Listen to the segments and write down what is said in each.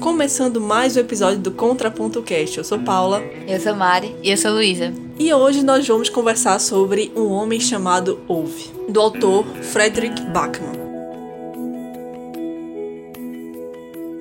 Começando mais um episódio do Contraponto Cast. Eu sou Paula. Eu sou Mari. E eu sou Luísa. E hoje nós vamos conversar sobre Um Homem Chamado Ove, do autor Frederick Backman.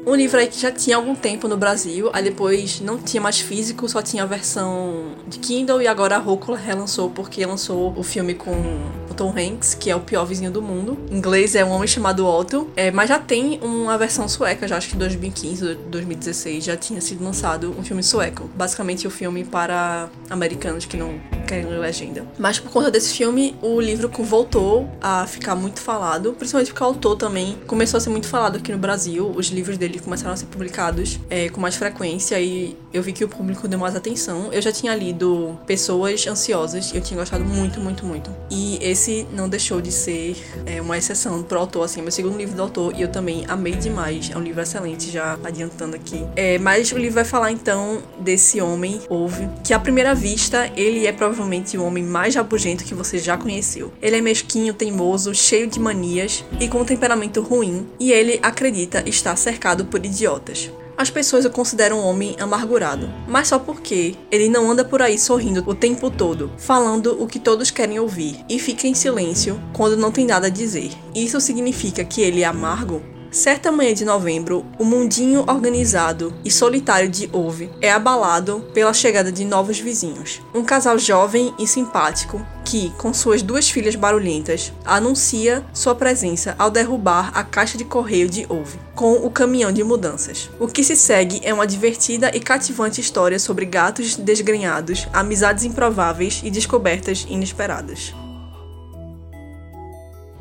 Um livro aí que já tinha algum tempo no Brasil, aí depois não tinha mais físico, só tinha a versão de Kindle e agora a Rocula relançou porque lançou o filme com o Tom Hanks, que é o pior vizinho do mundo. Em inglês é um homem chamado Otto, é, mas já tem uma versão sueca, já acho que 2015, 2016 já tinha sido lançado um filme sueco. Basicamente o um filme para americanos que não querem ler legenda. Mas por conta desse filme, o livro voltou a ficar muito falado, principalmente porque o autor também começou a ser muito falado aqui no Brasil. Os livros dele começaram a ser publicados é, com mais frequência e eu vi que o público deu mais atenção. Eu já tinha lido Pessoas Ansiosas e eu tinha gostado muito, muito, muito. E esse não deixou de ser é, uma exceção pro autor, assim, meu segundo livro do autor e eu também amei demais. É um livro excelente, já adiantando aqui. É, mas o livro vai falar então desse homem, Ouve, que à primeira vista ele é provavelmente o homem mais rabugento que você já conheceu. Ele é mesquinho, teimoso, cheio de manias e com um temperamento ruim, e ele acredita estar cercado por idiotas. As pessoas o consideram um homem amargurado, mas só porque ele não anda por aí sorrindo o tempo todo, falando o que todos querem ouvir e fica em silêncio quando não tem nada a dizer. Isso significa que ele é amargo? Certa manhã de novembro, o mundinho organizado e solitário de Ove é abalado pela chegada de novos vizinhos. Um casal jovem e simpático que, com suas duas filhas barulhentas, anuncia sua presença ao derrubar a caixa de correio de Ove com o caminhão de mudanças. O que se segue é uma divertida e cativante história sobre gatos desgrenhados, amizades improváveis e descobertas inesperadas.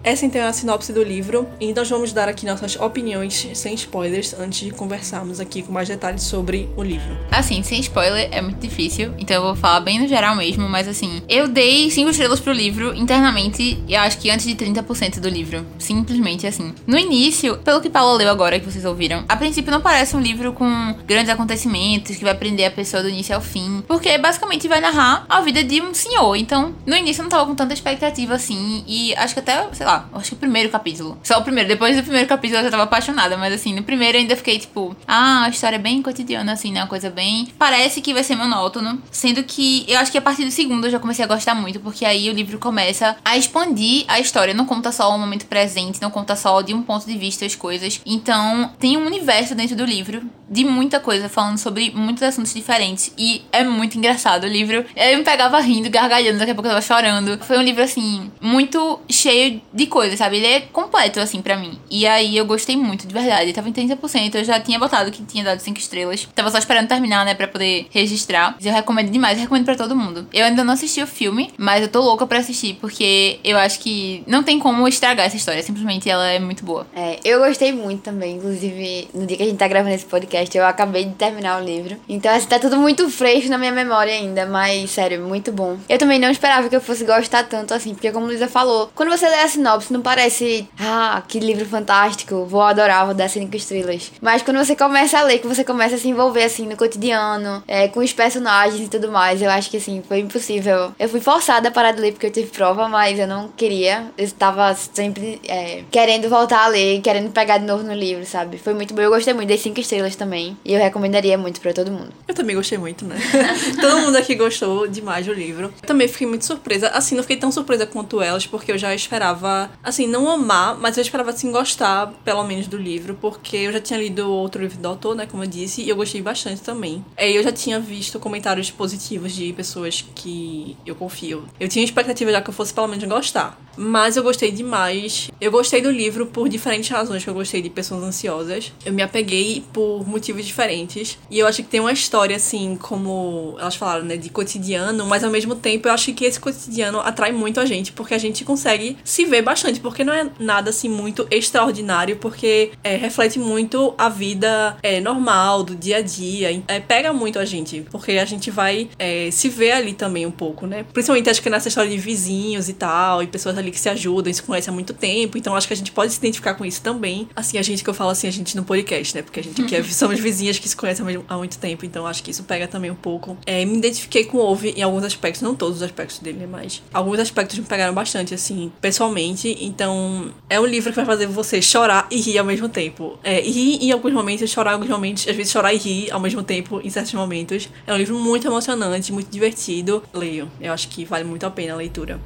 Essa então é a sinopse do livro e nós vamos dar aqui nossas opiniões sem spoilers antes de conversarmos aqui com mais detalhes sobre o livro. Assim, sem spoiler é muito difícil, então eu vou falar bem no geral mesmo, mas assim, eu dei 5 estrelas pro livro internamente e acho que antes de 30% do livro. Simplesmente assim. No início, pelo que Paula leu agora que vocês ouviram, a princípio não parece um livro com grandes acontecimentos que vai prender a pessoa do início ao fim, porque basicamente vai narrar a vida de um senhor. Então, no início eu não tava com tanta expectativa assim e acho que até, sei lá, acho que o primeiro capítulo. Só o primeiro. Depois do primeiro capítulo eu já tava apaixonada. Mas assim, no primeiro eu ainda fiquei tipo, ah, a história é bem cotidiana, assim, né? Uma coisa bem. Parece que vai ser monótono. Sendo que eu acho que a partir do segundo eu já comecei a gostar muito. Porque aí o livro começa a expandir a história. Não conta só o momento presente, não conta só de um ponto de vista as coisas. Então, tem um universo dentro do livro de muita coisa, falando sobre muitos assuntos diferentes. E é muito engraçado o livro. Eu me pegava rindo, gargalhando, daqui a pouco eu tava chorando. Foi um livro, assim, muito cheio de de coisa, sabe? Ele é completo, assim, para mim. E aí eu gostei muito, de verdade. Ele tava em 30%. Eu já tinha botado que tinha dado 5 estrelas. Tava só esperando terminar, né, pra poder registrar. Eu recomendo demais, eu recomendo para todo mundo. Eu ainda não assisti o filme, mas eu tô louca pra assistir, porque eu acho que não tem como estragar essa história. Simplesmente ela é muito boa. É, eu gostei muito também. Inclusive, no dia que a gente tá gravando esse podcast, eu acabei de terminar o livro. Então, assim, tá tudo muito fresco na minha memória ainda. Mas, sério, muito bom. Eu também não esperava que eu fosse gostar tanto assim, porque como a Luísa falou, quando você lê a sinopse, sinopse não parece, ah, que livro fantástico, vou adorar, vou dar cinco estrelas. Mas quando você começa a ler, que você começa a se envolver assim no cotidiano, é, com os personagens e tudo mais, eu acho que assim, foi impossível. Eu fui forçada a parar de ler porque eu tive prova, mas eu não queria. Eu estava sempre é, querendo voltar a ler, querendo pegar de novo no livro, sabe? Foi muito bom. Eu gostei muito, dei cinco estrelas também. E eu recomendaria muito para todo mundo. Eu também gostei muito, né? todo mundo aqui gostou demais do livro. Eu também fiquei muito surpresa. Assim, não fiquei tão surpresa quanto elas, porque eu já esperava assim, não amar, mas eu esperava, assim, gostar, pelo menos, do livro, porque eu já tinha lido outro livro do autor, né, como eu disse, e eu gostei bastante também. É, eu já tinha visto comentários positivos de pessoas que eu confio. Eu tinha expectativa já que eu fosse, pelo menos, gostar. Mas eu gostei demais. Eu gostei do livro por diferentes razões que eu gostei de Pessoas Ansiosas. Eu me apeguei por motivos diferentes. E eu acho que tem uma história, assim, como elas falaram, né, de cotidiano, mas ao mesmo tempo eu acho que esse cotidiano atrai muito a gente, porque a gente consegue se ver bastante, porque não é nada assim muito extraordinário, porque é, reflete muito a vida é, normal, do dia a dia. É, pega muito a gente, porque a gente vai é, se ver ali também um pouco, né? Principalmente acho que nessa história de vizinhos e tal, e pessoas ali que se ajudam, se conhecem há muito tempo, então acho que a gente pode se identificar com isso também. Assim, a gente que eu falo assim, a gente no podcast, né? Porque a gente aqui é, somos vizinhas que se conhecem há muito tempo, então acho que isso pega também um pouco. É, me identifiquei com o Ove em alguns aspectos, não todos os aspectos dele, né, mas alguns aspectos me pegaram bastante, assim, pessoalmente. Então, é um livro que vai fazer você chorar e rir ao mesmo tempo. É, rir em alguns momentos, chorar em alguns momentos, às vezes chorar e rir ao mesmo tempo em certos momentos. É um livro muito emocionante, muito divertido. Leio. Eu acho que vale muito a pena a leitura.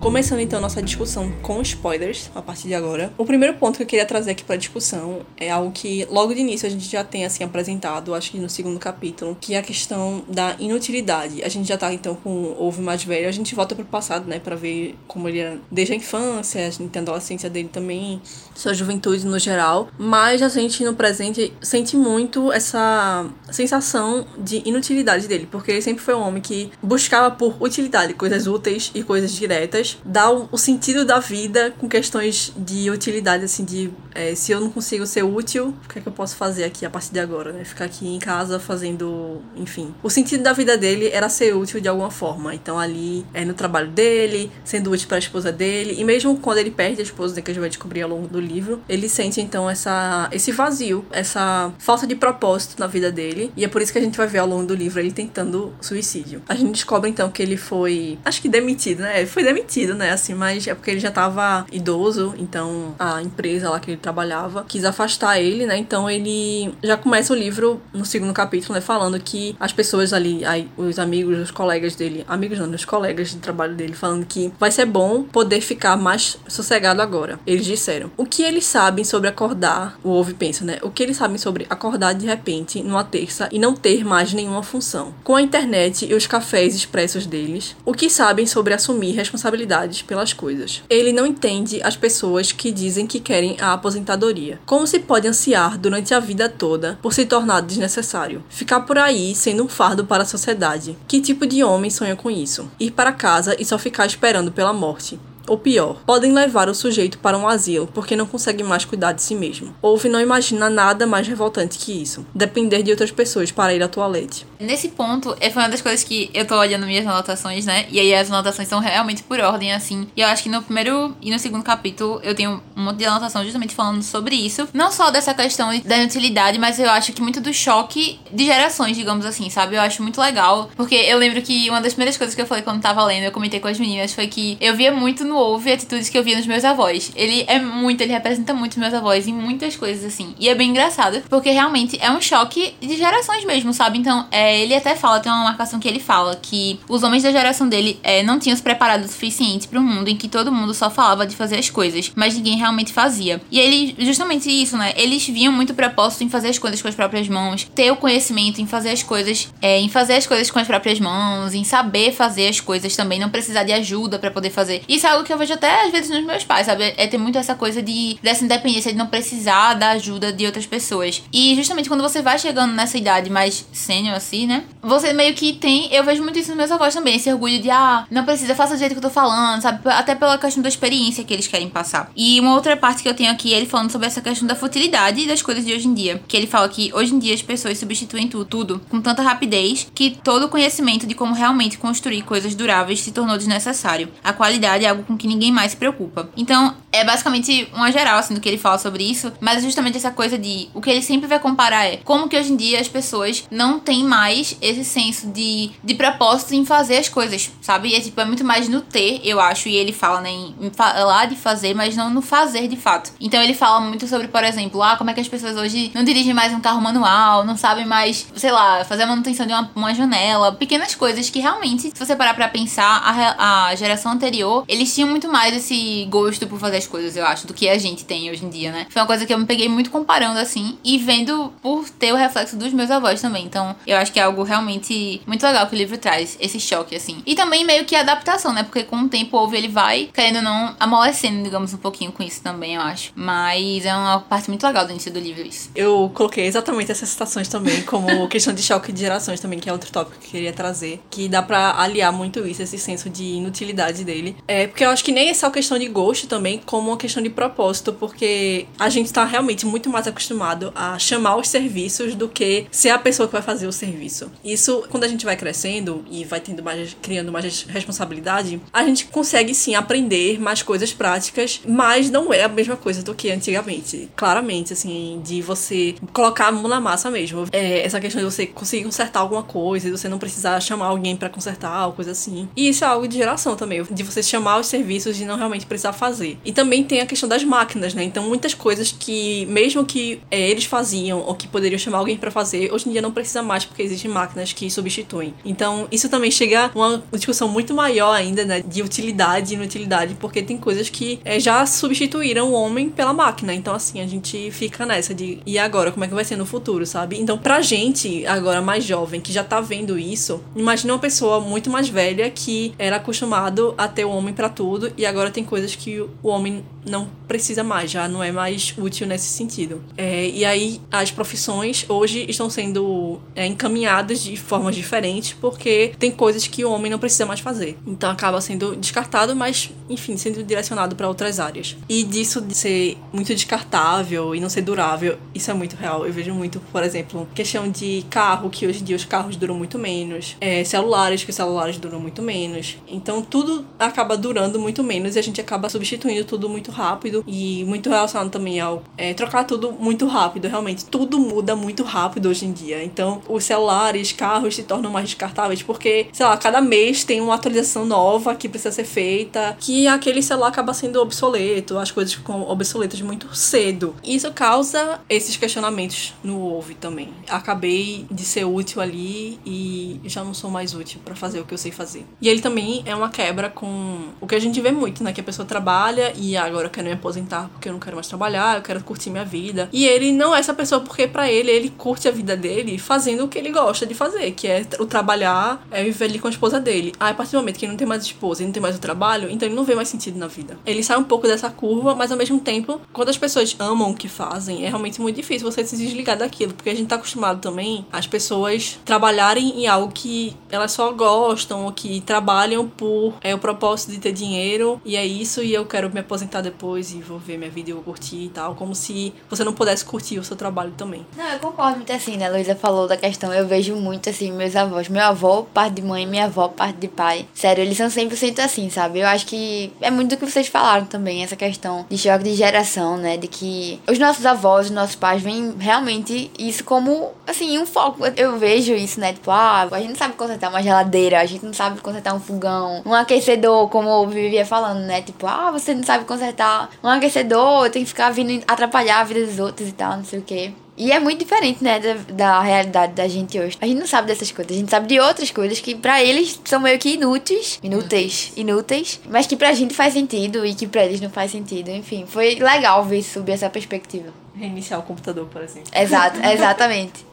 Começando então nossa discussão com spoilers a partir de agora. O primeiro ponto que eu queria trazer aqui para discussão é algo que logo de início a gente já tem assim apresentado, acho que no segundo capítulo, que é a questão da inutilidade. A gente já tá então com o ovo mais velho, a gente volta pro passado, né, para ver como ele era desde a infância, a gente tem a adolescência dele também, sua juventude no geral, mas a gente no presente sente muito essa sensação de inutilidade dele, porque ele sempre foi um homem que buscava por utilidade, coisas úteis e coisas diretas dar o, sentido da vida com questões de utilidade, assim, de é, se eu não consigo ser útil, o que é que eu posso fazer aqui a partir de agora, né? Ficar aqui em casa fazendo, enfim. O sentido da vida dele era ser útil de alguma forma. Então ali é no trabalho dele, sendo útil para a esposa dele, e mesmo quando ele perde a esposa, né, que a gente vai descobrir ao longo do livro, ele sente então essa esse vazio, essa falta de propósito na vida dele, e é por isso que a gente vai ver ao longo do livro ele tentando suicídio. A gente descobre então que ele foi, acho que demitido, né? Ele foi demitido né? Assim, mas é porque ele já tava idoso, então a empresa lá que ele trabalhava quis afastar ele, né? Então ele já começa o livro no segundo capítulo, né? Falando que as pessoas ali, aí, os amigos, os colegas dele, amigos não, os colegas de trabalho dele, falando que vai ser bom poder ficar mais sossegado agora. Eles disseram. O que eles sabem sobre acordar, o Ouve pensa, né? O que eles sabem sobre acordar de repente numa terça e não ter mais nenhuma função. Com a internet e os cafés expressos deles, o que sabem sobre assumir responsabilidade pelas coisas. Ele não entende as pessoas que dizem que querem a aposentadoria. Como se pode ansiar durante a vida toda por se tornar desnecessário? Ficar por aí sendo um fardo para a sociedade. Que tipo de homem sonha com isso? Ir para casa e só ficar esperando pela morte. Ou pior, podem levar o sujeito para um asilo porque não consegue mais cuidar de si mesmo. Ouve não imagina nada mais revoltante que isso. Depender de outras pessoas para ir à toalete. Nesse ponto, é foi uma das coisas que eu tô olhando minhas anotações, né? E aí as anotações são realmente por ordem, assim. E eu acho que no primeiro e no segundo capítulo eu tenho um monte de anotação justamente falando sobre isso. Não só dessa questão da inutilidade, mas eu acho que muito do choque de gerações, digamos assim, sabe? Eu acho muito legal. Porque eu lembro que uma das primeiras coisas que eu falei quando tava lendo, eu comentei com as meninas, foi que eu via muito no ouve atitudes que eu via nos meus avós. Ele é muito, ele representa muito os meus avós em muitas coisas, assim. E é bem engraçado, porque realmente é um choque de gerações mesmo, sabe? Então, é, ele até fala, tem uma marcação que ele fala, que os homens da geração dele é, não tinham se preparado o suficiente para um mundo em que todo mundo só falava de fazer as coisas, mas ninguém realmente fazia. E ele, justamente isso, né? Eles viam muito propósito em fazer as coisas com as próprias mãos, ter o conhecimento em fazer as coisas, é, em fazer as coisas com as próprias mãos, em saber fazer as coisas também, não precisar de ajuda para poder fazer. Isso é que eu vejo até às vezes nos meus pais, sabe? É ter muito essa coisa de dessa independência de não precisar da ajuda de outras pessoas. E justamente quando você vai chegando nessa idade mais sênior assim, né? Você meio que tem, eu vejo muito isso nos meus avós também, esse orgulho de ah, não precisa, faça do jeito que eu tô falando, sabe? Até pela questão da experiência que eles querem passar. E uma outra parte que eu tenho aqui, ele falando sobre essa questão da futilidade das coisas de hoje em dia, que ele fala que hoje em dia as pessoas substituem tudo, tudo com tanta rapidez que todo o conhecimento de como realmente construir coisas duráveis se tornou desnecessário. A qualidade é algo com que ninguém mais se preocupa. Então, é basicamente uma geral, assim, do que ele fala sobre isso, mas é justamente essa coisa de. O que ele sempre vai comparar é como que hoje em dia as pessoas não têm mais esse senso de, de propósito em fazer as coisas, sabe? E é tipo, é muito mais no ter, eu acho, e ele fala, né, em falar de fazer, mas não no fazer de fato. Então ele fala muito sobre, por exemplo, ah, como é que as pessoas hoje não dirigem mais um carro manual, não sabem mais, sei lá, fazer a manutenção de uma, uma janela, pequenas coisas que realmente, se você parar pra pensar, a, a geração anterior, eles tinham muito mais esse gosto por fazer as coisas, eu acho, do que a gente tem hoje em dia, né? Foi uma coisa que eu me peguei muito comparando assim e vendo por ter o reflexo dos meus avós também. Então, eu acho que é algo realmente muito legal que o livro traz, esse choque, assim. E também meio que adaptação, né? Porque com o tempo ouve ele vai, querendo ou não, amolecendo, digamos, um pouquinho com isso também, eu acho. Mas é uma parte muito legal do início do livro, isso. Eu coloquei exatamente essas citações também, como questão de choque de gerações também, que é outro tópico que eu queria trazer, que dá para aliar muito isso, esse senso de inutilidade dele. É, porque eu acho que nem é só questão de gosto também, como uma questão de propósito, porque a gente tá realmente muito mais acostumado a chamar os serviços do que ser a pessoa que vai fazer o serviço. Isso, quando a gente vai crescendo e vai tendo mais, criando mais responsabilidade, a gente consegue sim aprender mais coisas práticas, mas não é a mesma coisa do que antigamente. Claramente, assim, de você colocar a mão na massa mesmo. É essa questão de você conseguir consertar alguma coisa, de você não precisar chamar alguém para consertar, coisa assim. E isso é algo de geração também, de você chamar os serviços e não realmente precisar fazer. E também tem a questão das máquinas, né? Então, muitas coisas que, mesmo que é, eles faziam ou que poderiam chamar alguém para fazer, hoje em dia não precisa mais porque existem máquinas que substituem. Então, isso também chega a uma discussão muito maior ainda, né? De utilidade e inutilidade, porque tem coisas que é, já substituíram o homem pela máquina. Então, assim, a gente fica nessa de e agora, como é que vai ser no futuro, sabe? Então, pra gente, agora mais jovem, que já tá vendo isso, imagina uma pessoa muito mais velha que era acostumado a ter o homem para tudo e agora tem coisas que o homem não precisa mais, já não é mais útil nesse sentido. É, e aí as profissões hoje estão sendo é, encaminhadas de formas diferentes porque tem coisas que o homem não precisa mais fazer. Então acaba sendo descartado, mas enfim, sendo direcionado para outras áreas. E disso de ser muito descartável e não ser durável, isso é muito real. Eu vejo muito, por exemplo, questão de carro, que hoje em dia os carros duram muito menos, é, celulares, que os celulares duram muito menos. Então tudo acaba durando muito menos e a gente acaba substituindo tudo muito rápido e muito relacionado também ao é, trocar tudo muito rápido. Realmente, tudo muda muito rápido hoje em dia. Então, os celulares, carros se tornam mais descartáveis porque, sei lá, cada mês tem uma atualização nova que precisa ser feita, que aquele celular acaba sendo obsoleto, as coisas ficam obsoletas muito cedo. Isso causa esses questionamentos no Ouve também. Acabei de ser útil ali e já não sou mais útil para fazer o que eu sei fazer. E ele também é uma quebra com o que a gente vê muito, né? Que a pessoa trabalha e agora eu quero me aposentar porque eu não quero mais trabalhar, eu quero curtir minha vida. E ele não é essa pessoa porque para ele, ele curte a vida dele fazendo o que ele gosta de fazer, que é o trabalhar, é viver ali com a esposa dele. Aí, a partir do momento que ele não tem mais esposa e não tem mais o trabalho, então ele não vê mais sentido na vida. Ele sai um pouco dessa curva, mas ao mesmo tempo, quando as pessoas amam o que fazem, é realmente muito difícil você se desligar daquilo, porque a gente tá acostumado também as pessoas trabalharem em algo que elas só gostam ou que trabalham por é o propósito de ter dinheiro e é isso e eu quero me aposentar depois e vou ver minha vida e vou curtir e tal, como se você não pudesse curtir o seu trabalho também. Não, eu concordo muito assim, né? Luísa falou da questão, eu vejo muito assim, meus avós, meu avô, parte de mãe, minha avó, parte de pai. Sério, eles são 100% assim, sabe? Eu acho que é muito do que vocês falaram também, essa questão de choque de geração, né? De que os nossos avós, os nossos pais veem realmente isso como, assim, um foco. Eu vejo isso, né? Tipo, ah, a gente não sabe consertar uma geladeira, a gente não sabe consertar um fogão, um aquecedor, como eu vivia falando, né? Tipo, ah, você não sabe consertar um aquecedor, tem que ficar vindo atrapalhar a vida dos outros e tal, não sei o quê. E é muito diferente, né, da, da, realidade da gente hoje. A gente não sabe dessas coisas, a gente sabe de outras coisas que para eles são meio que inúteis, inúteis, inúteis, mas que pra gente faz sentido e que pra eles não faz sentido. Enfim, foi legal ver sob essa perspectiva. Reiniciar o computador, por exemplo. Exato, exatamente.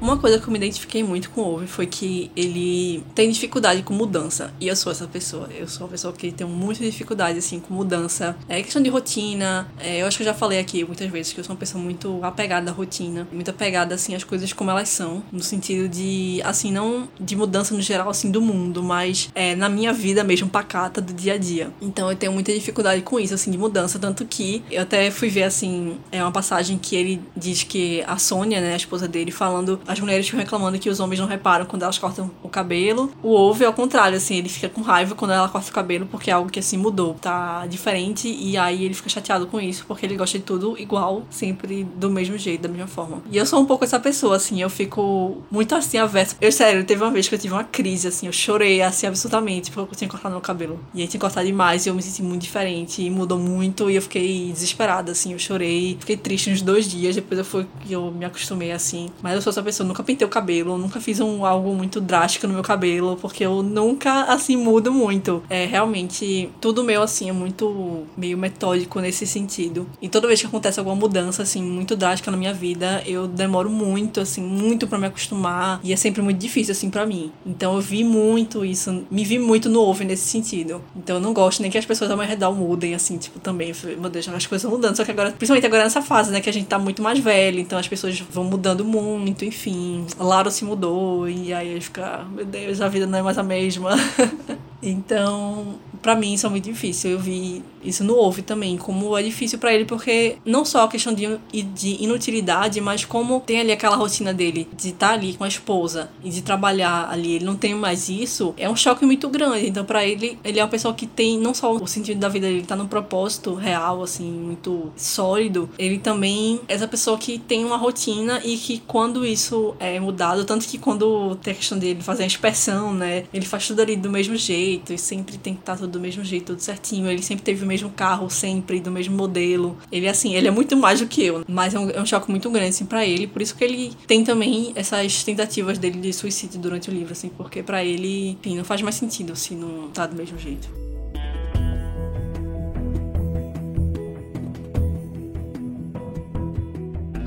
Uma coisa que eu me identifiquei muito com o Ove foi que ele tem dificuldade com mudança. E eu sou essa pessoa. Eu sou uma pessoa que tem muita dificuldade, assim, com mudança. É questão de rotina. É, eu acho que eu já falei aqui muitas vezes que eu sou uma pessoa muito apegada à rotina. Muito apegada, assim, às coisas como elas são. No sentido de, assim, não de mudança no geral, assim, do mundo, mas é, na minha vida mesmo, pacata do dia a dia. Então eu tenho muita dificuldade com isso, assim, de mudança. Tanto que eu até fui ver, assim, é uma passagem que ele diz que a Sônia, né, a esposa dele, falando as mulheres ficam reclamando que os homens não reparam quando elas cortam o cabelo. O Ove é ao contrário, assim, ele fica com raiva quando ela corta o cabelo porque é algo que assim mudou, tá diferente e aí ele fica chateado com isso porque ele gosta de tudo igual, sempre do mesmo jeito, da mesma forma. E eu sou um pouco essa pessoa, assim, eu fico muito assim avessa. Eu sério, teve uma vez que eu tive uma crise, assim, eu chorei assim absolutamente porque eu tinha cortado meu cabelo. E aí tinha cortado demais e eu me senti muito diferente e mudou muito e eu fiquei desesperada, assim, eu chorei, fiquei triste uns dois dias, depois eu fui eu me acostumei assim. Mas eu sou essa pessoa, nunca pintei o cabelo, nunca fiz um, algo muito drástico no meu cabelo, porque eu nunca, assim, mudo muito. É, realmente, tudo meu, assim, é muito meio metódico nesse sentido. E toda vez que acontece alguma mudança, assim, muito drástica na minha vida, eu demoro muito, assim, muito para me acostumar. E é sempre muito difícil, assim, para mim. Então eu vi muito isso, me vi muito no ovo nesse sentido. Então eu não gosto nem que as pessoas ao meu redor mudem, assim, tipo, também. Meu Deus, as coisas estão mudando. Só que agora, principalmente agora nessa fase, né, que a gente tá muito mais velho, então as pessoas vão mudando muito, enfim enfim, se mudou e aí fica, meu Deus, a vida não é mais a mesma. então, para mim isso é muito difícil. Eu vi isso no Ouve também, como é difícil para ele, porque não só a questão de, de inutilidade, mas como tem ali aquela rotina dele de estar tá ali com a esposa e de trabalhar ali, ele não tem mais isso, é um choque muito grande. Então, para ele, ele é uma pessoa que tem não só o sentido da vida dele tá no propósito real, assim, muito sólido, ele também é essa pessoa que tem uma rotina e que quando isso é mudado, tanto que quando tem a questão dele fazer a inspeção, né, ele faz tudo ali do mesmo jeito e sempre tem que estar tá do mesmo jeito, tudo certinho. Ele sempre teve o mesmo carro, sempre, do mesmo modelo. Ele, assim, ele é muito mais do que eu, mas é um, é um choque muito grande, assim, pra ele. Por isso que ele tem também essas tentativas dele de suicídio durante o livro, assim, porque para ele, enfim, não faz mais sentido se não tá do mesmo jeito.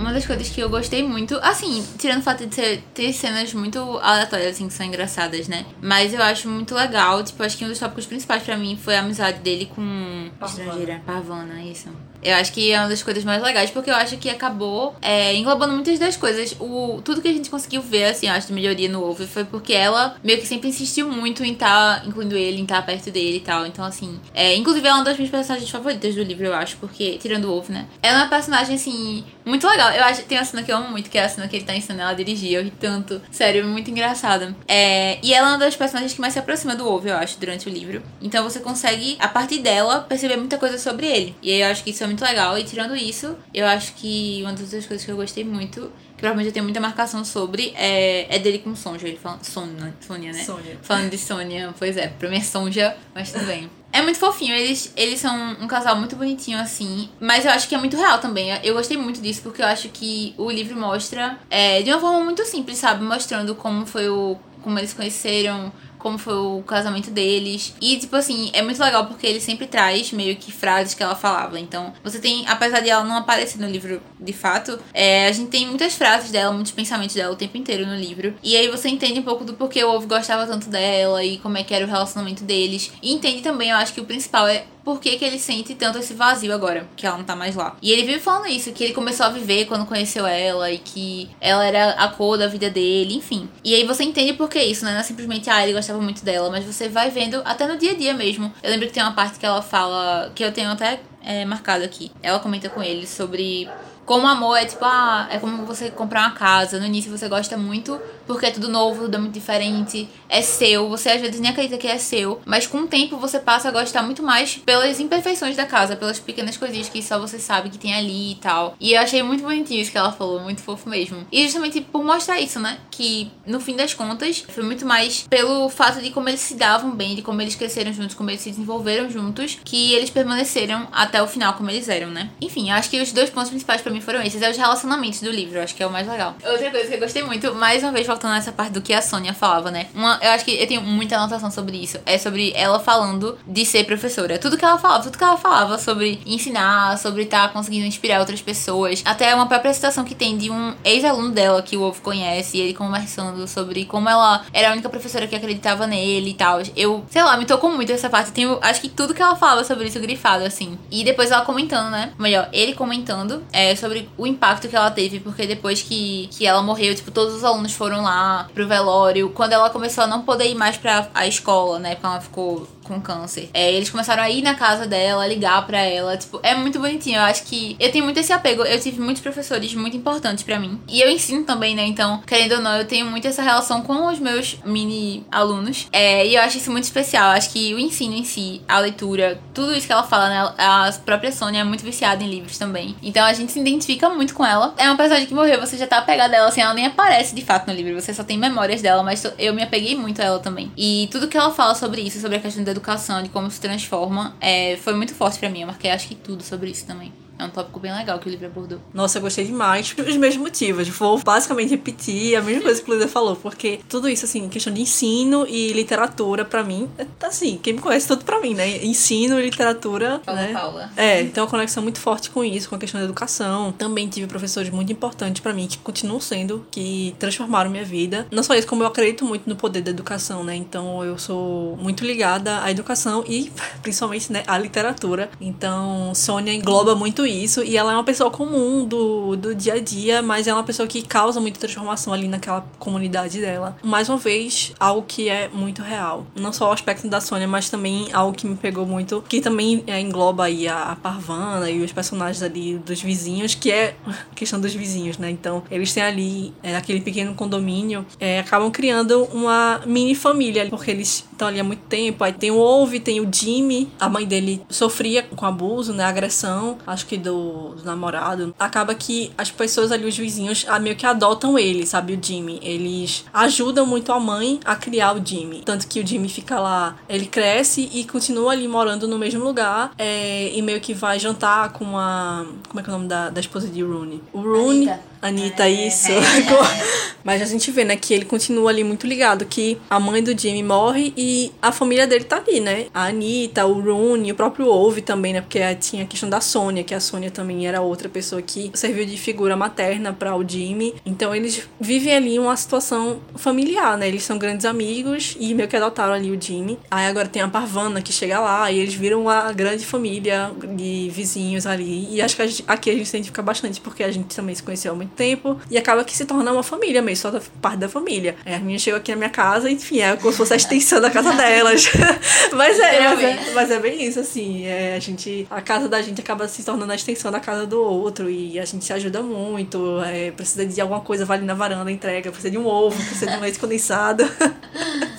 Uma das coisas que eu gostei muito, assim, tirando o fato de ser, ter cenas muito aleatórias, assim, que são engraçadas, né? Mas eu acho muito legal, tipo, acho que um dos tópicos principais para mim foi a amizade dele com. Estrangeira. Pavana, isso. Eu acho que é uma das coisas mais legais, porque eu acho que acabou é, englobando muitas das coisas. O, tudo que a gente conseguiu ver, assim, eu acho, de melhoria no Wolf foi porque ela meio que sempre insistiu muito em estar tá incluindo ele, em estar tá perto dele e tal. Então, assim, é, inclusive ela é uma das minhas personagens favoritas do livro, eu acho, porque, tirando o Wolf, né? Ela é uma personagem, assim, muito legal. Eu acho tem uma cena que eu amo muito, que é a cena que ele tá ensinando ela a dirigir. Eu ri tanto. Sério, muito engraçada. É, e ela é uma das personagens que mais se aproxima do Wolf, eu acho, durante o livro. Então você consegue, a partir dela, perceber muita coisa sobre ele. E eu acho que isso é muito legal. E tirando isso, eu acho que uma das outras coisas que eu gostei muito provavelmente eu tenho muita marcação sobre, é, é dele com Sonja. Ele fala. Sônia, Sônia, né? Sônia. Falando de Sônia, pois é. Pra mim é Sonja, mas tudo bem. É muito fofinho, eles, eles são um casal muito bonitinho, assim. Mas eu acho que é muito real também. Eu gostei muito disso, porque eu acho que o livro mostra é, de uma forma muito simples, sabe? Mostrando como foi o. como eles conheceram, como foi o casamento deles. E, tipo assim, é muito legal porque ele sempre traz meio que frases que ela falava. Então, você tem, apesar de ela não aparecer no livro de fato, é, a gente tem muitas frases dela, muitos pensamentos dela o tempo inteiro no livro. E aí você entende um pouco do porquê o Ovo gostava tanto dela e como é que era o relacionamento deles. E entende também, eu acho que o principal é por que, que ele sente tanto esse vazio agora, que ela não tá mais lá. E ele vive falando isso, que ele começou a viver quando conheceu ela e que ela era a cor da vida dele, enfim. E aí você entende por que isso, né? Não é simplesmente, ah, ele gostava muito dela, mas você vai vendo até no dia a dia mesmo. Eu lembro que tem uma parte que ela fala, que eu tenho até é, marcado aqui. Ela comenta com ele sobre como amor é tipo, ah, é como você comprar uma casa. No início você gosta muito, porque é tudo novo, tudo é muito diferente, é seu. Você às vezes nem acredita que é seu, mas com o tempo você passa a gostar muito mais pelas imperfeições da casa, pelas pequenas coisinhas que só você sabe que tem ali e tal. E eu achei muito bonitinho isso que ela falou, muito fofo mesmo. E justamente por mostrar isso, né? Que no fim das contas foi muito mais pelo fato de como eles se davam bem, de como eles cresceram juntos, como eles se desenvolveram juntos, que eles permaneceram até o final como eles eram, né? Enfim, acho que os dois pontos principais para mim foram esses, é os relacionamentos do livro, acho que é o mais legal. Outra coisa que eu gostei muito, mais uma vez nessa parte do que a Sônia falava, né? Uma, eu acho que eu tenho muita anotação sobre isso. É sobre ela falando de ser professora. Tudo que ela falava, tudo que ela falava sobre ensinar, sobre estar tá conseguindo inspirar outras pessoas. Até uma própria citação que tem de um ex-aluno dela que o Wolf conhece, e ele conversando sobre como ela era a única professora que acreditava nele e tal. Eu, sei lá, me tocou muito essa parte. Tenho, acho que tudo que ela falava sobre isso grifado, assim. E depois ela comentando, né? Melhor, ele comentando é, sobre o impacto que ela teve, porque depois que, que ela morreu, tipo, todos os alunos foram lá pro velório. Quando ela começou a não poder ir mais pra a escola, né? Porque ela ficou com câncer. É, eles começaram a ir na casa dela, ligar para ela. Tipo, é muito bonitinho. Eu acho que eu tenho muito esse apego. Eu tive muitos professores muito importantes para mim. E eu ensino também, né? Então, querendo ou não, eu tenho muito essa relação com os meus mini alunos. É, e eu acho isso muito especial. Eu acho que o ensino em si, a leitura, tudo isso que ela fala, né? A própria Sônia é muito viciada em livros também. Então a gente se identifica muito com ela. É uma personagem que morreu, você já tá apegada dela, assim, ela nem aparece de fato no livro. Você só tem memórias dela, mas eu me apeguei muito a ela também. E tudo que ela fala sobre isso, sobre a questão da educação, de como se transforma, é, foi muito forte para mim. Eu marquei acho que tudo sobre isso também. É um tópico bem legal que o livro abordou. Nossa, eu gostei demais. Os mesmos motivos. Vou basicamente repetir a mesma coisa que o Luísa falou, porque tudo isso, assim, questão de ensino e literatura, para mim, é assim, quem me conhece tudo para mim, né? Ensino e literatura. Paula né? Paula. É, então uma conexão muito forte com isso, com a questão da educação. Também tive professores muito importantes para mim, que continuam sendo, que transformaram minha vida. Não só isso, como eu acredito muito no poder da educação, né? Então eu sou muito ligada à educação e, principalmente, né, à literatura. Então, Sônia engloba muito isso. E ela é uma pessoa comum do, do dia a dia, mas é uma pessoa que causa muita transformação ali naquela comunidade dela. Mais uma vez, algo que é muito real. Não só o aspecto da Sônia, mas também algo que me pegou muito, que também é, engloba aí a, a Parvana e os personagens ali dos vizinhos, que é a questão dos vizinhos, né? Então, eles têm ali é, aquele pequeno condomínio, é, acabam criando uma mini família, porque eles estão ali há muito tempo. Aí tem o Ove, tem o Jimmy, a mãe dele sofria com abuso, né? Agressão, acho que do, do namorado. Acaba que as pessoas ali, os vizinhos, meio que adotam ele, sabe? O Jimmy. Eles ajudam muito a mãe a criar o Jimmy. Tanto que o Jimmy fica lá, ele cresce e continua ali morando no mesmo lugar. É, e meio que vai jantar com a. Como é que é o nome da, da esposa de Rooney? O Rooney. Anitta. Anitta, isso. Mas a gente vê, né, que ele continua ali muito ligado, que a mãe do Jimmy morre e a família dele tá ali, né? A Anitta, o Rooney, o próprio Ove também, né? Porque tinha a questão da Sônia, que a Sônia também era outra pessoa que serviu de figura materna para o Jimmy. Então eles vivem ali uma situação familiar, né? Eles são grandes amigos e meio que adotaram ali o Jimmy. Aí agora tem a Parvana que chega lá e eles viram uma grande família de vizinhos ali. E acho que a gente, aqui a gente se identifica bastante porque a gente também se conheceu há muito tempo e acaba que se torna uma família mesmo, só da parte da família. É, a minha chegou aqui na minha casa, enfim, é como se fosse a extensão da casa delas. mas, é, mas, é, mas é bem isso, assim. É, a gente. A casa da gente acaba se tornando a extensão da casa do outro e a gente se ajuda muito. É, precisa de alguma coisa, vai ali na varanda, entrega, precisa de um ovo, precisa de um leite condensado.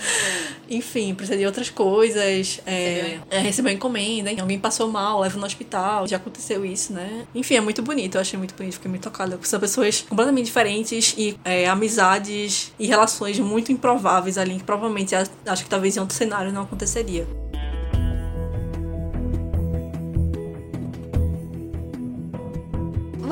Enfim, precisa de outras coisas. É, é, recebeu encomenda, hein? alguém passou mal, leva no hospital. Já aconteceu isso, né? Enfim, é muito bonito. Eu achei muito bonito, fiquei muito tocada. São pessoas completamente diferentes e é, amizades e relações muito improváveis ali, que provavelmente acho que talvez em outro cenário não aconteceria.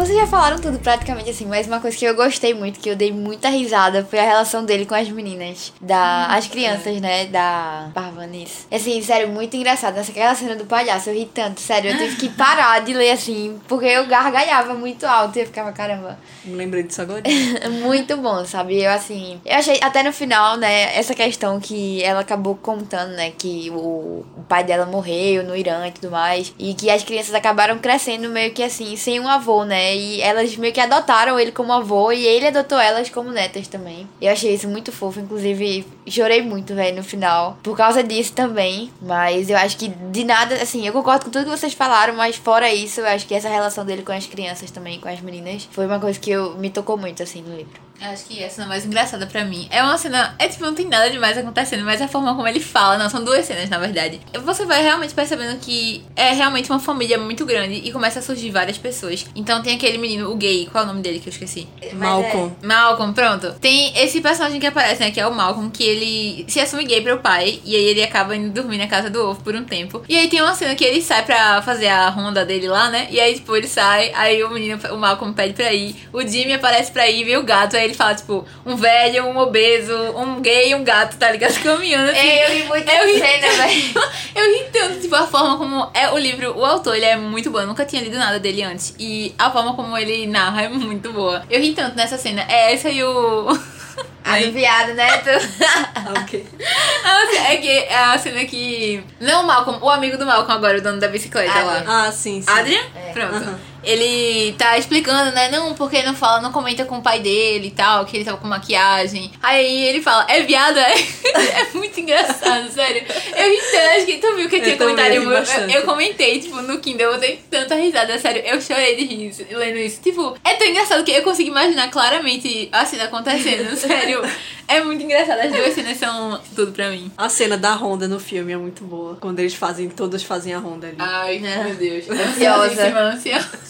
Vocês já falaram tudo praticamente assim, mas uma coisa que eu gostei muito, que eu dei muita risada, foi a relação dele com as meninas. Da. As crianças, né? Da Parvanis. Assim, sério, muito engraçado. Essa aquela cena do palhaço, eu ri tanto, sério. Eu tive que parar de ler assim, porque eu gargalhava muito alto e eu ficava, caramba. Me lembrei disso agora. muito bom, sabe? Eu assim. Eu achei até no final, né, essa questão que ela acabou contando, né? Que o, o pai dela morreu no Irã e tudo mais. E que as crianças acabaram crescendo meio que assim, sem um avô, né? E elas meio que adotaram ele como avô e ele adotou elas como netas também. Eu achei isso muito fofo, inclusive chorei muito, velho, no final. Por causa disso também. Mas eu acho que de nada, assim, eu concordo com tudo que vocês falaram, mas fora isso, eu acho que essa relação dele com as crianças também, com as meninas, foi uma coisa que eu, me tocou muito, assim, no livro. Acho que é a cena mais engraçada pra mim. É uma cena. É tipo, não tem nada demais acontecendo, mas a forma como ele fala. Não, são duas cenas, na verdade. Você vai realmente percebendo que é realmente uma família muito grande e começa a surgir várias pessoas. Então tem aquele menino, o gay, qual é o nome dele que eu esqueci? Malcolm. É... Malcolm, pronto. Tem esse personagem que aparece, né? Que é o Malcolm, que ele se assume gay pro pai. E aí ele acaba indo dormir na casa do ovo por um tempo. E aí tem uma cena que ele sai pra fazer a ronda dele lá, né? E aí, tipo, ele sai. Aí o menino, o Malcolm pede pra ir. O Jimmy aparece pra ir, vê o gato. Aí ele fala, tipo, um velho, um obeso, um gay e um gato, tá ligado? Caminhando assim. É, eu ri muito eu ri, cena, velho. eu ri tanto, tipo, a forma como é o livro, o autor, ele é muito bom. Eu nunca tinha lido nada dele antes. E a forma como ele narra é muito boa. Eu ri tanto nessa cena. É essa e o. A do viado, né? Tu... ok. É que é a cena que. Não o Malcolm, o amigo do Malcolm agora, o dono da bicicleta Adrian. lá. Ah, sim, sim. Adrian? É. Pronto. Ele tá explicando, né? Não, porque não fala, não comenta com o pai dele e tal, que ele tava com maquiagem. Aí ele fala, é viado, é? é muito engraçado, sério. Eu ri tanto, acho que tu viu que Eu tinha comentário. ri Eu, eu comentei, tipo, no Kindle, eu dei tanta risada, sério. Eu chorei de rir lendo isso. Tipo, é tão engraçado que eu consigo imaginar claramente a cena acontecendo, sério. É muito engraçado, as duas cenas são tudo pra mim. A cena da Honda no filme é muito boa. Quando eles fazem, todos fazem a Honda ali. Ai, meu Deus. Ansiosa. ansiosa.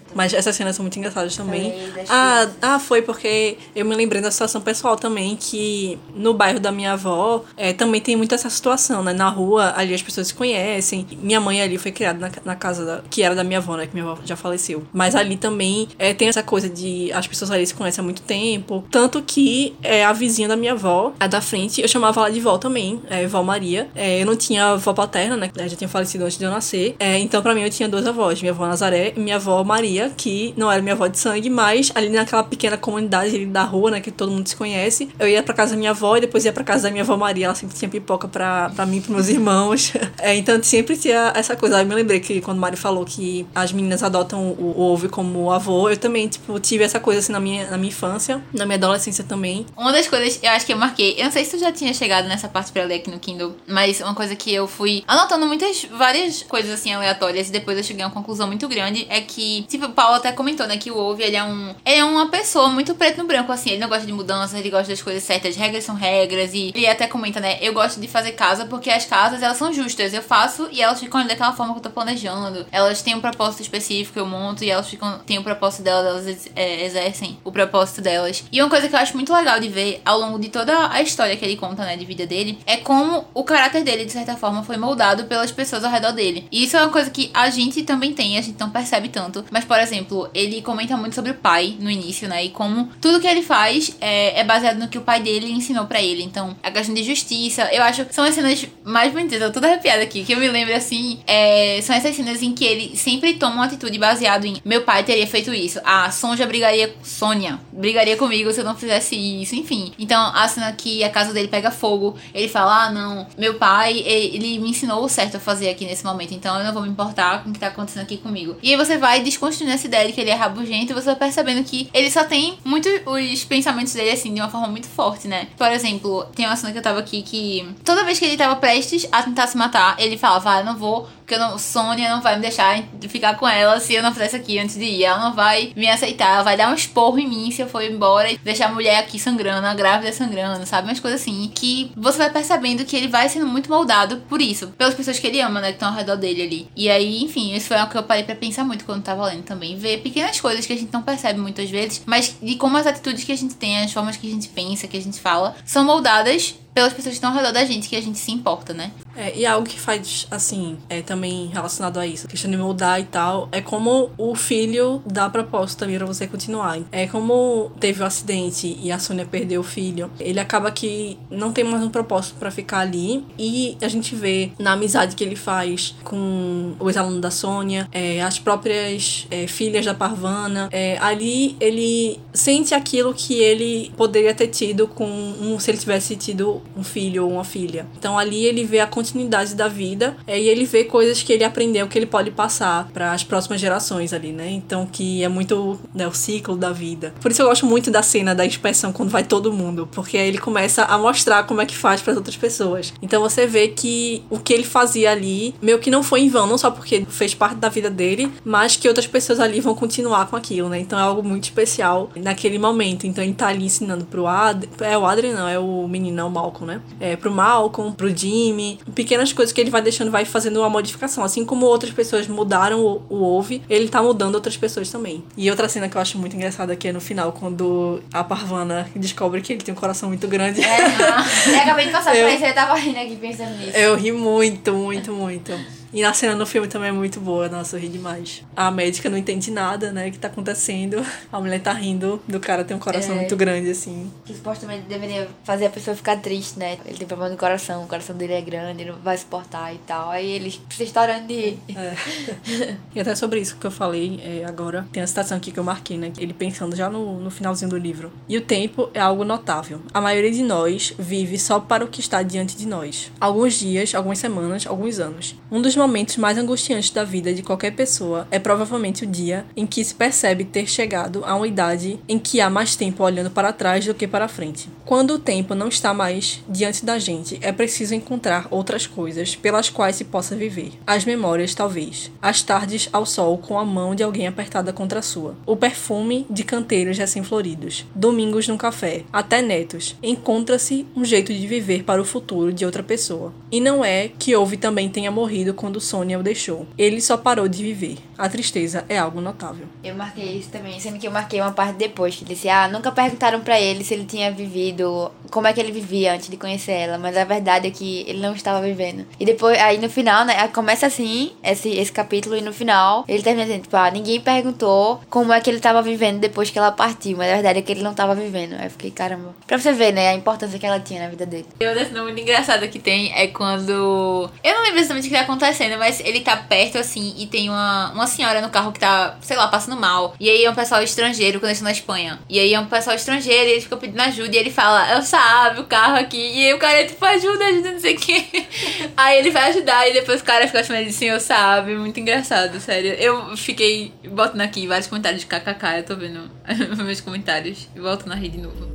Mas essas cenas são muito engraçadas também. Ah, ah, foi porque eu me lembrei da situação pessoal também, que no bairro da minha avó é, também tem muito essa situação, né? Na rua, ali as pessoas se conhecem. Minha mãe ali foi criada na, na casa da, que era da minha avó, né? Que minha avó já faleceu. Mas ali também é, tem essa coisa de as pessoas ali se conhecem há muito tempo. Tanto que é, a vizinha da minha avó, a da frente, eu chamava ela de vó também, é, vó Maria. É, eu não tinha avó paterna, né? Já tinha falecido antes de eu nascer. É, então, pra mim, eu tinha duas avós, minha avó Nazaré e minha avó Maria. Que não era minha avó de sangue, mas ali naquela pequena comunidade ali da rua, né, que todo mundo se conhece, eu ia pra casa da minha avó e depois ia pra casa da minha avó Maria, ela sempre tinha pipoca pra, mim e pros meus irmãos. É, então sempre tinha essa coisa. Aí eu me lembrei que quando o Mari falou que as meninas adotam o, o ovo como avô, eu também, tipo, tive essa coisa assim na minha, na minha infância, na minha adolescência também. Uma das coisas, eu acho que eu marquei, eu não sei se tu já tinha chegado nessa parte pra ler aqui no Kindle, mas uma coisa que eu fui anotando muitas, várias coisas assim aleatórias e depois eu cheguei a uma conclusão muito grande, é que, tipo, o Paulo até comentou, né, que o Ove, ele é um, ele é uma pessoa muito preto no branco, assim, ele não gosta de mudanças, ele gosta das coisas certas, regras são regras, e ele até comenta, né, eu gosto de fazer casa porque as casas, elas são justas, eu faço e elas ficam daquela forma que eu tô planejando, elas têm um propósito específico, eu monto, e elas ficam, têm o propósito delas, elas é, exercem o propósito delas. E uma coisa que eu acho muito legal de ver ao longo de toda a história que ele conta, né, de vida dele, é como o caráter dele, de certa forma, foi moldado pelas pessoas ao redor dele. E isso é uma coisa que a gente também tem, a gente não percebe tanto. Mas, por exemplo, ele comenta muito sobre o pai no início, né, e como tudo que ele faz é, é baseado no que o pai dele ensinou para ele. Então, a questão de justiça, eu acho que são as cenas mais bonitas, eu tô toda arrepiada aqui, que eu me lembro assim, é, são essas cenas em que ele sempre toma uma atitude baseado em meu pai teria feito isso. A Sonja brigaria. Sônia brigaria comigo se eu não fizesse isso, enfim. Então, a cena que a casa dele pega fogo, ele fala: Ah, não, meu pai, ele me ensinou o certo a fazer aqui nesse momento, então eu não vou me importar com o que tá acontecendo aqui comigo. E aí você vai desconstruindo essa ideia de que ele é rabugento você vai percebendo que ele só tem muito os pensamentos dele, assim, de uma forma muito forte, né? Por exemplo, tem uma cena que eu tava aqui que toda vez que ele tava prestes a tentar se matar, ele falava: Ah, eu não vou porque não, Sônia não vai me deixar ficar com ela se eu não fizer isso aqui antes de ir. Ela não vai me aceitar, ela vai dar um esporro em mim se eu for embora e deixar a mulher aqui sangrando, a grávida sangrando, sabe? Umas coisas assim. Que você vai percebendo que ele vai sendo muito moldado por isso, pelas pessoas que ele ama, né? Que estão ao redor dele ali. E aí, enfim, isso foi algo que eu parei pra pensar muito quando tava lendo também. Ver pequenas coisas que a gente não percebe muitas vezes, mas de como as atitudes que a gente tem, as formas que a gente pensa, que a gente fala, são moldadas pelas pessoas que estão ao redor da gente, que a gente se importa, né? É, e algo que faz, assim, é também relacionado a isso, questão de mudar e tal, é como o filho dá propósito também pra você continuar. É como teve o um acidente e a Sônia perdeu o filho, ele acaba que não tem mais um propósito para ficar ali, e a gente vê na amizade que ele faz com o ex-aluno da Sônia, é, as próprias é, filhas da Parvana, é, ali ele sente aquilo que ele poderia ter tido com um, se ele tivesse tido um filho ou uma filha. Então ali ele vê a continuidade da vida é, e ele vê coisas que ele aprendeu que ele pode passar para as próximas gerações ali, né? Então que é muito né, o ciclo da vida. Por isso eu gosto muito da cena da inspeção quando vai todo mundo, porque aí ele começa a mostrar como é que faz para as outras pessoas. Então você vê que o que ele fazia ali meio que não foi em vão, não só porque fez parte da vida dele, mas que outras pessoas ali vão continuar com aquilo, né? Então é algo muito especial naquele momento. Então ele tá ali ensinando pro Ad, é o Adrien não, é o menino, é o Malcolm né? É, pro Malcolm, pro Jimmy. Pequenas coisas que ele vai deixando, vai fazendo uma modificação. Assim como outras pessoas mudaram o, o Ove, ele tá mudando outras pessoas também. E outra cena que eu acho muito engraçada aqui é no final, quando a Parvana descobre que ele tem um coração muito grande. É, não. eu acabei de passar eu, por isso, eu tava rindo aqui pensando nisso. Eu ri muito, muito, muito. E na cena no filme também é muito boa, nossa, eu ri demais. A médica não entende nada, né, que tá acontecendo. A mulher tá rindo do cara tem um coração é, muito grande, assim. Que supostamente deveria fazer a pessoa ficar triste, né? Ele tem problema no coração, o coração dele é grande, ele não vai suportar e tal. Aí ele se estourando de rir. É. e até sobre isso que eu falei é, agora, tem a citação aqui que eu marquei, né? Ele pensando já no, no finalzinho do livro. E o tempo é algo notável. A maioria de nós vive só para o que está diante de nós. Alguns dias, algumas semanas, alguns anos. Um dos momentos mais angustiantes da vida de qualquer pessoa é provavelmente o dia em que se percebe ter chegado a uma idade em que há mais tempo olhando para trás do que para frente. Quando o tempo não está mais diante da gente, é preciso encontrar outras coisas pelas quais se possa viver. As memórias, talvez. As tardes ao sol com a mão de alguém apertada contra a sua. O perfume de canteiros recém-floridos. Domingos no café. Até netos. Encontra-se um jeito de viver para o futuro de outra pessoa. E não é que houve também tenha morrido quando Sônia o deixou. Ele só parou de viver. A tristeza é algo notável. Eu marquei isso também, sendo que eu marquei uma parte depois, que disse, ah, nunca perguntaram para ele se ele tinha vivido como é que ele vivia antes de conhecer ela, mas a verdade é que ele não estava vivendo. E depois, aí no final, né, começa assim, esse, esse capítulo, e no final, ele termina dizendo, tipo, ah, ninguém perguntou como é que ele estava vivendo depois que ela partiu, mas a verdade é que ele não estava vivendo. Aí eu fiquei, caramba. Pra você ver, né, a importância que ela tinha na vida dele. E uma cena muito engraçada que tem é quando. Eu não lembro exatamente o que tá acontecendo, mas ele tá perto assim e tem uma, uma senhora no carro que tá, sei lá, passando mal. E aí é um pessoal estrangeiro quando eles estão na Espanha. E aí é um pessoal estrangeiro e eles ficam pedindo ajuda. E ele fala, eu sabe, o carro aqui. E aí o cara, tipo, ajuda, ajuda, não sei o que. aí ele vai ajudar e depois o cara fica chamando de senhor sabe. Muito engraçado, sério. Eu fiquei botando aqui vários comentários de kkk. Eu tô vendo meus comentários e volto na rede de novo.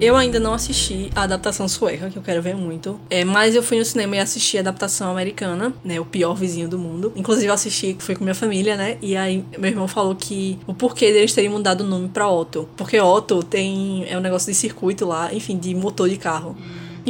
Eu ainda não assisti a adaptação sueca, que eu quero ver muito. É, mas eu fui no cinema e assisti a adaptação americana, né? O pior vizinho do mundo. Inclusive, eu assisti, foi com minha família, né? E aí, meu irmão falou que o porquê deles terem mudado o nome pra Otto. Porque Otto tem. É um negócio de circuito lá, enfim, de motor de carro.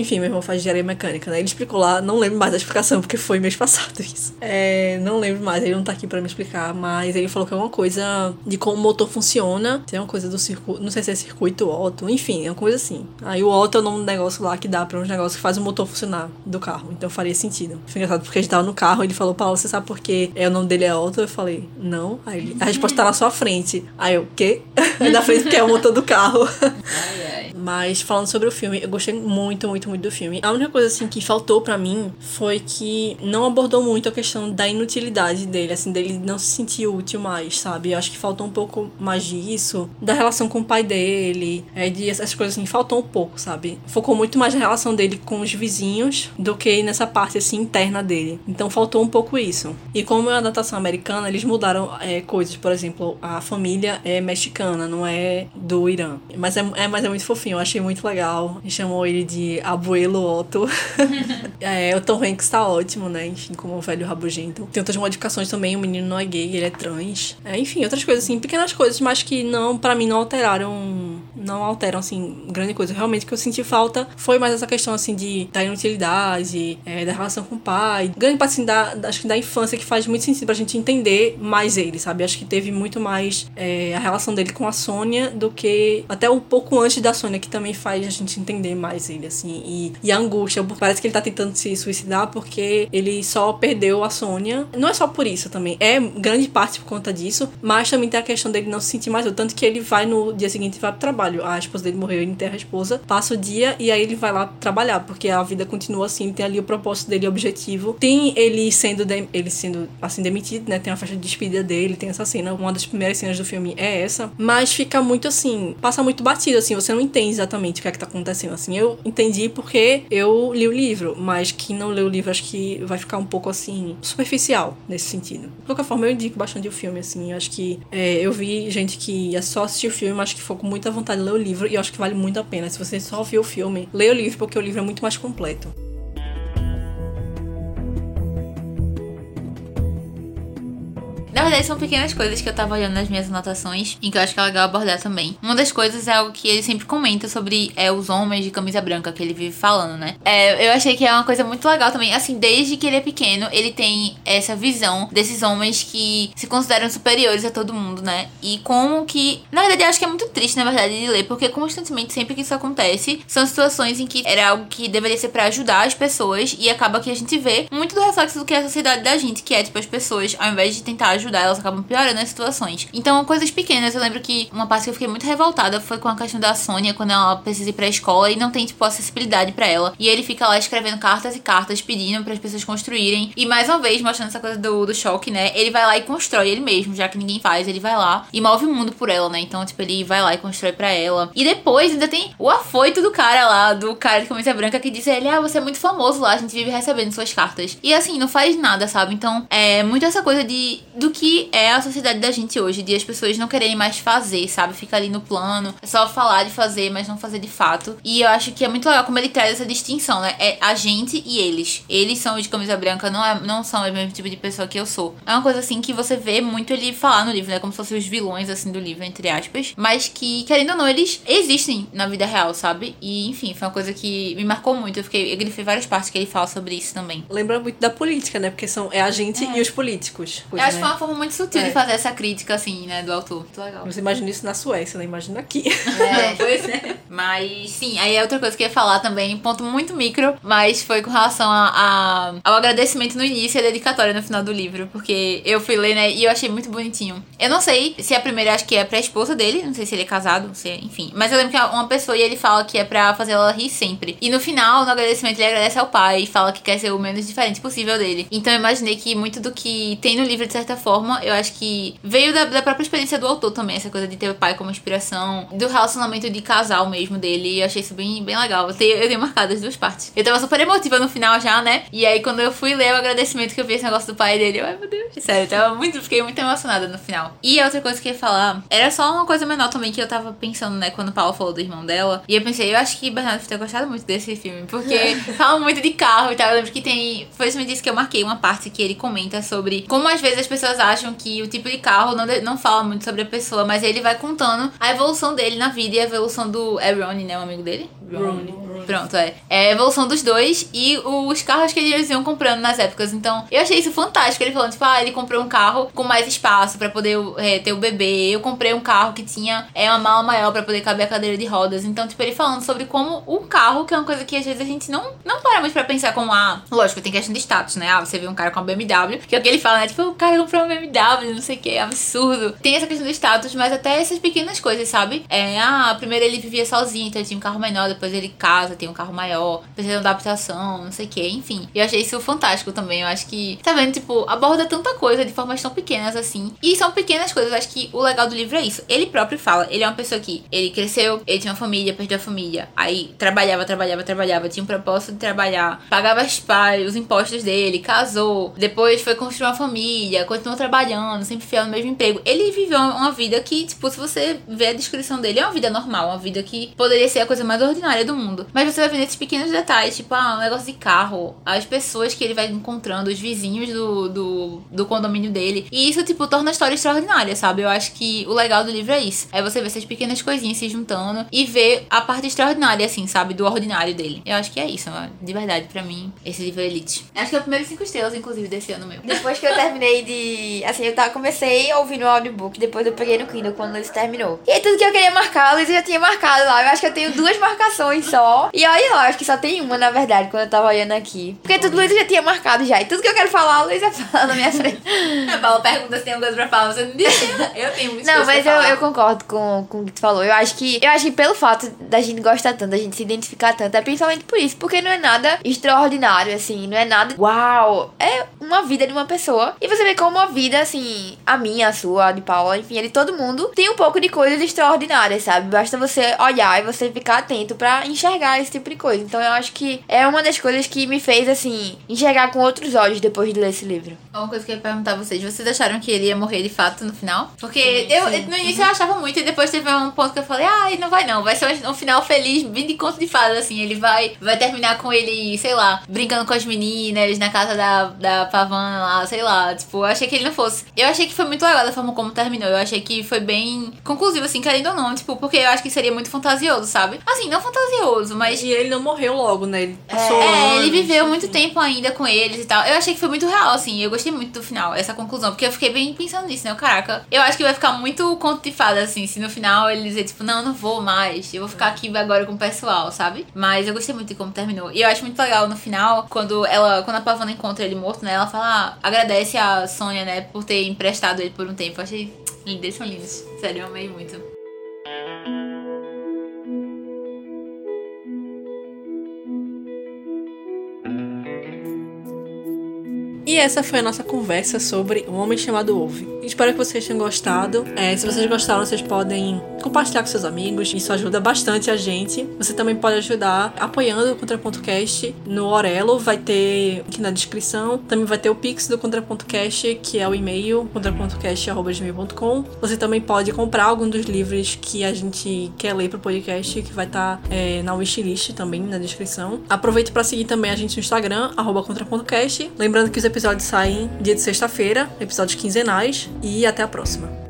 Enfim, meu irmão faz engenharia mecânica, né? Ele explicou lá, não lembro mais da explicação, porque foi mês passado isso. É, não lembro mais, ele não tá aqui para me explicar, mas ele falou que é uma coisa de como o motor funciona. Tem uma coisa do circuito, não sei se é circuito Otto, enfim, é uma coisa assim. Aí o Otto é o nome do negócio lá que dá para uns negócios que faz o motor funcionar do carro. Então faria sentido. Foi engraçado porque a gente tava no carro, ele falou, Paulo, você sabe por que é, o nome dele é Otto? Eu falei, não. Aí ele, a resposta tá na sua frente. Aí eu, quê? na frente porque é o motor do carro. Mas falando sobre o filme, eu gostei muito, muito, muito do filme. A única coisa assim que faltou para mim foi que não abordou muito a questão da inutilidade dele, assim, dele não se sentir útil mais, sabe? Eu acho que faltou um pouco mais disso, da relação com o pai dele, é, de essas coisas assim, faltou um pouco, sabe? Focou muito mais na relação dele com os vizinhos do que nessa parte assim interna dele. Então faltou um pouco isso. E como é uma adaptação americana, eles mudaram é, coisas, por exemplo, a família é mexicana, não é do Irã. Mas é, é, mas é muito fofinho, eu achei muito legal. Chamou ele de Abuelo Otto. é, o Tom Hanks tá ótimo, né? Enfim, como o velho rabugento. Tem outras modificações também, o menino não é gay, ele é trans. É, enfim, outras coisas assim, pequenas coisas, mas que não, para mim, não alteraram. Não alteram, assim, grande coisa. Realmente o que eu senti falta foi mais essa questão, assim, de da inutilidade, é, da relação com o pai. Grande parte, assim, da, acho que da infância que faz muito sentido pra gente entender mais ele, sabe? Acho que teve muito mais é, a relação dele com a Sônia do que até um pouco antes da Sônia, que também faz a gente entender mais ele, assim. E, e a angústia, parece que ele tá tentando se suicidar porque ele só perdeu a Sônia. Não é só por isso também, é grande parte por conta disso, mas também tem a questão dele não se sentir mais, tanto que ele vai no dia seguinte vai pro trabalho. A esposa dele morreu, ele enterra a esposa, passa o dia e aí ele vai lá trabalhar, porque a vida continua assim, tem ali o propósito dele, o objetivo. Tem ele sendo, de, ele sendo assim demitido, né? Tem a festa de despedida dele, tem essa cena, uma das primeiras cenas do filme é essa, mas fica muito assim, passa muito batido assim, você não entende exatamente o que é que tá acontecendo assim. Eu entendi porque eu li o livro, mas quem não leu o livro acho que vai ficar um pouco assim, superficial nesse sentido. De qualquer forma, eu indico bastante o filme, assim. Eu acho que é, eu vi gente que é só assistir o filme, mas que ficou com muita vontade de ler o livro, e eu acho que vale muito a pena. Se você só viu o filme, leia o livro, porque o livro é muito mais completo. Na verdade, são pequenas coisas que eu tava olhando nas minhas anotações e que eu acho que é legal abordar também. Uma das coisas é algo que ele sempre comenta sobre é, os homens de camisa branca que ele vive falando, né? É, eu achei que é uma coisa muito legal também. Assim, desde que ele é pequeno, ele tem essa visão desses homens que se consideram superiores a todo mundo, né? E como que. Na verdade, eu acho que é muito triste, na verdade, de ler, porque constantemente, sempre que isso acontece, são situações em que era algo que deveria ser para ajudar as pessoas e acaba que a gente vê muito do reflexo do que é a sociedade da gente, que é tipo as pessoas, ao invés de tentar ajudar ajudar, elas acabam piorando as situações. Então, coisas pequenas. Eu lembro que uma parte que eu fiquei muito revoltada foi com a questão da Sônia, quando ela precisa ir pra escola e não tem, tipo, acessibilidade para ela. E ele fica lá escrevendo cartas e cartas, pedindo para as pessoas construírem. E mais uma vez, mostrando essa coisa do, do choque, né? Ele vai lá e constrói ele mesmo, já que ninguém faz. Ele vai lá e move o mundo por ela, né? Então, tipo, ele vai lá e constrói para ela. E depois ainda tem o afoito do cara lá, do cara de camisa branca, que diz ele: Ah, você é muito famoso lá, a gente vive recebendo suas cartas. E assim, não faz nada, sabe? Então, é muito essa coisa de do que é a sociedade da gente hoje, de as pessoas não querem mais fazer, sabe? Fica ali no plano, é só falar de fazer, mas não fazer de fato. E eu acho que é muito legal como ele traz essa distinção, né? É a gente e eles. Eles são de camisa branca, não, é, não são o mesmo tipo de pessoa que eu sou. É uma coisa assim que você vê muito ele falar no livro, né? Como se fossem os vilões, assim, do livro, entre aspas. Mas que, querendo ou não, eles existem na vida real, sabe? E, enfim, foi uma coisa que me marcou muito. Eu fiquei, eu grifei várias partes que ele fala sobre isso também. Lembra muito da política, né? Porque são, é a gente é. e os políticos. eu acho que né? foi uma forma muito sutil É. de fazer essa crítica, assim, né, do autor. Muito legal. Você imagina isso na Suécia, né? Imagina aqui. É, pois é. Mas sim, aí é outra coisa que eu ia falar também, ponto muito micro, mas foi com relação a, a- ao agradecimento no início e a dedicatória no final do livro. Porque eu fui ler, né, e eu achei muito bonitinho. Eu não sei se a primeira acho que é pra esposa dele, não sei se ele é casado, não sei, enfim. Mas eu lembro que é uma pessoa e ele fala que é pra fazer ela rir sempre. E no final, no agradecimento, ele agradece ao pai e fala que quer ser o menos diferente possível dele. Então eu imaginei que muito do que tem no livro, de certa forma, eu acho que veio da, da própria experiência do autor também, essa coisa de ter o pai como inspiração, do relacionamento de casal mesmo dele. E eu achei isso bem, bem legal. Eu tenho, eu tenho marcado as duas partes. Eu tava super emotiva no final já, né? E aí quando eu fui ler o agradecimento que eu vi esse negócio do pai dele, eu, ai meu Deus. Sério, eu tava muito, fiquei muito emocionada no final. E a outra coisa que eu ia falar era só uma coisa menor também que eu tava pensando, né, quando o Paulo falou do irmão dela. E eu pensei, eu acho que Bernardo deve ter gostado muito desse filme, porque fala muito de carro e tal. Eu lembro que tem. Foi isso que eu marquei, uma parte que ele comenta sobre como às vezes as pessoas acham que o tipo de carro não, não fala muito sobre a pessoa, mas ele vai contando a evolução dele na vida e a evolução do. Ronnie, né? O amigo dele? Ronnie. Pronto, é. É a evolução dos dois e os carros que eles iam comprando nas épocas. Então, eu achei isso fantástico. Ele falando, tipo, ah, ele comprou um carro com mais espaço pra poder é, ter o bebê. Eu comprei um carro que tinha é, uma mala maior pra poder caber a cadeira de rodas. Então, tipo, ele falando sobre como o carro, que é uma coisa que às vezes a gente não, não para muito pra pensar como, ah, lógico, tem questão de status, né? Ah, você vê um cara com uma BMW, que é o que ele fala, né? Tipo, o cara comprou uma BMW, não sei o que, é absurdo. Tem essa questão do status, mas até essas pequenas coisas, sabe? É, ah, primeiro ele vivia sozinho, então ele tinha um carro menor, depois ele casa, tem um carro maior, precisa de adaptação, não sei o que, enfim. Eu achei isso fantástico também. Eu acho que, tá vendo, tipo, aborda tanta coisa de formas tão pequenas assim. E são pequenas coisas, acho que o legal do livro é isso. Ele próprio fala, ele é uma pessoa que ele cresceu, ele tinha uma família, perdeu a família, aí trabalhava, trabalhava, trabalhava, tinha um propósito de trabalhar, pagava as pais, os impostos dele, casou, depois foi construir uma família, continuou trabalhando, sempre fiel no mesmo emprego. Ele viveu uma vida que, tipo, se você ver a descrição dele, é uma vida normal, uma vida que poderia ser a coisa mais ordinária do mundo. Mas você vai vendo esses pequenos detalhes, tipo, ah, um negócio de carro, as pessoas que ele vai encontrando, os vizinhos do, do, do condomínio dele. E isso, tipo, torna a história extraordinária, sabe? Eu acho que o legal do livro é isso. É você ver essas pequenas coisinhas se juntando e ver a parte extraordinária, assim, sabe? Do ordinário dele. Eu acho que é isso, de verdade, pra mim, esse livro é elite. Acho que é o primeiro cinco estrelas, inclusive, desse ano meu. Depois que eu terminei de. Assim, eu tava, comecei a ouvir no audiobook, depois eu peguei no Kindle quando ele terminou. E aí tudo que eu queria marcar, a Luísa já tinha marcado lá. Eu acho que eu tenho duas marcações só. E olha lá, eu acho que só tem uma, na verdade, quando eu tava olhando aqui. Porque tudo Luísa já tinha marcado já. E tudo que eu quero falar, a Luísa fala na minha frente. A Paula pergunta se tem alguma coisa pra falar, você não disse. Eu tenho muitas Não, mas eu, eu concordo com, com o que tu falou. Eu acho que. Eu acho que pelo fato da gente gostar tanto, da gente se identificar tanto, é principalmente por isso. Porque não é nada extraordinário, assim. Não é nada. Uau! É uma vida de uma pessoa. E você vê como a vida, assim, a minha, a sua, a de Paula, enfim, a de todo mundo, tem um pouco de coisas extraordinárias, sabe? Basta você olhar e você ficar atento pra enxergar esse tipo de coisa. Então eu acho que é uma das coisas que me fez, assim, enxergar com outros olhos depois de ler esse livro. Uma coisa que eu ia perguntar a vocês, vocês acharam que ele ia morrer de fato no final? Porque eu, no início eu achava muito, e depois teve um ponto que eu falei, ai, não vai não, vai ser um, final feliz, bem de conto de fadas, assim, ele vai, vai terminar com ele, sei lá, brincando com as meninas na casa da, da Pavana lá, sei lá, tipo, eu achei que ele não fosse. Eu achei que foi muito legal da forma como terminou, eu achei que foi bem conclusivo, assim, querendo ou não, tipo, porque eu acho que seria muito fantasioso, sabe? Assim, não fantasioso, mas E ele não morreu logo, né? Ele passou é, ele anos, viveu muito tempo ainda com eles e tal. Eu achei que foi muito real, assim. Eu gostei muito do final, essa conclusão. Porque eu fiquei bem pensando nisso, né? Caraca, eu acho que vai ficar muito conto de fada, assim. Se no final ele dizer, tipo, não, não vou mais. Eu vou ficar aqui agora com o pessoal, sabe? Mas eu gostei muito de como terminou. E eu acho muito legal no final, quando ela, quando a Pavana encontra ele morto, né? Ela fala, ah, agradece a Sônia, né? Por ter emprestado ele por um tempo. Eu achei lindos, eles são lindos. Sério, eu amei muito. E essa foi a nossa conversa sobre Um Homem Chamado Ove. Espero que vocês tenham gostado. É, se vocês gostaram, vocês podem compartilhar com seus amigos. Isso ajuda bastante a gente. Você também pode ajudar apoiando o Contraponto Cast no Orelo. Vai ter aqui na descrição. Também vai ter o Pix do Contraponto Cast, que é o e-mail contrapontocast.com. Você também pode comprar algum dos livros que a gente quer ler pro podcast, que vai estar é, na wishlist também na descrição. Aproveite para seguir também a gente no Instagram, arroba. Lembrando que os episódios saem dia de sexta-feira, episódios quinzenais. E até a próxima.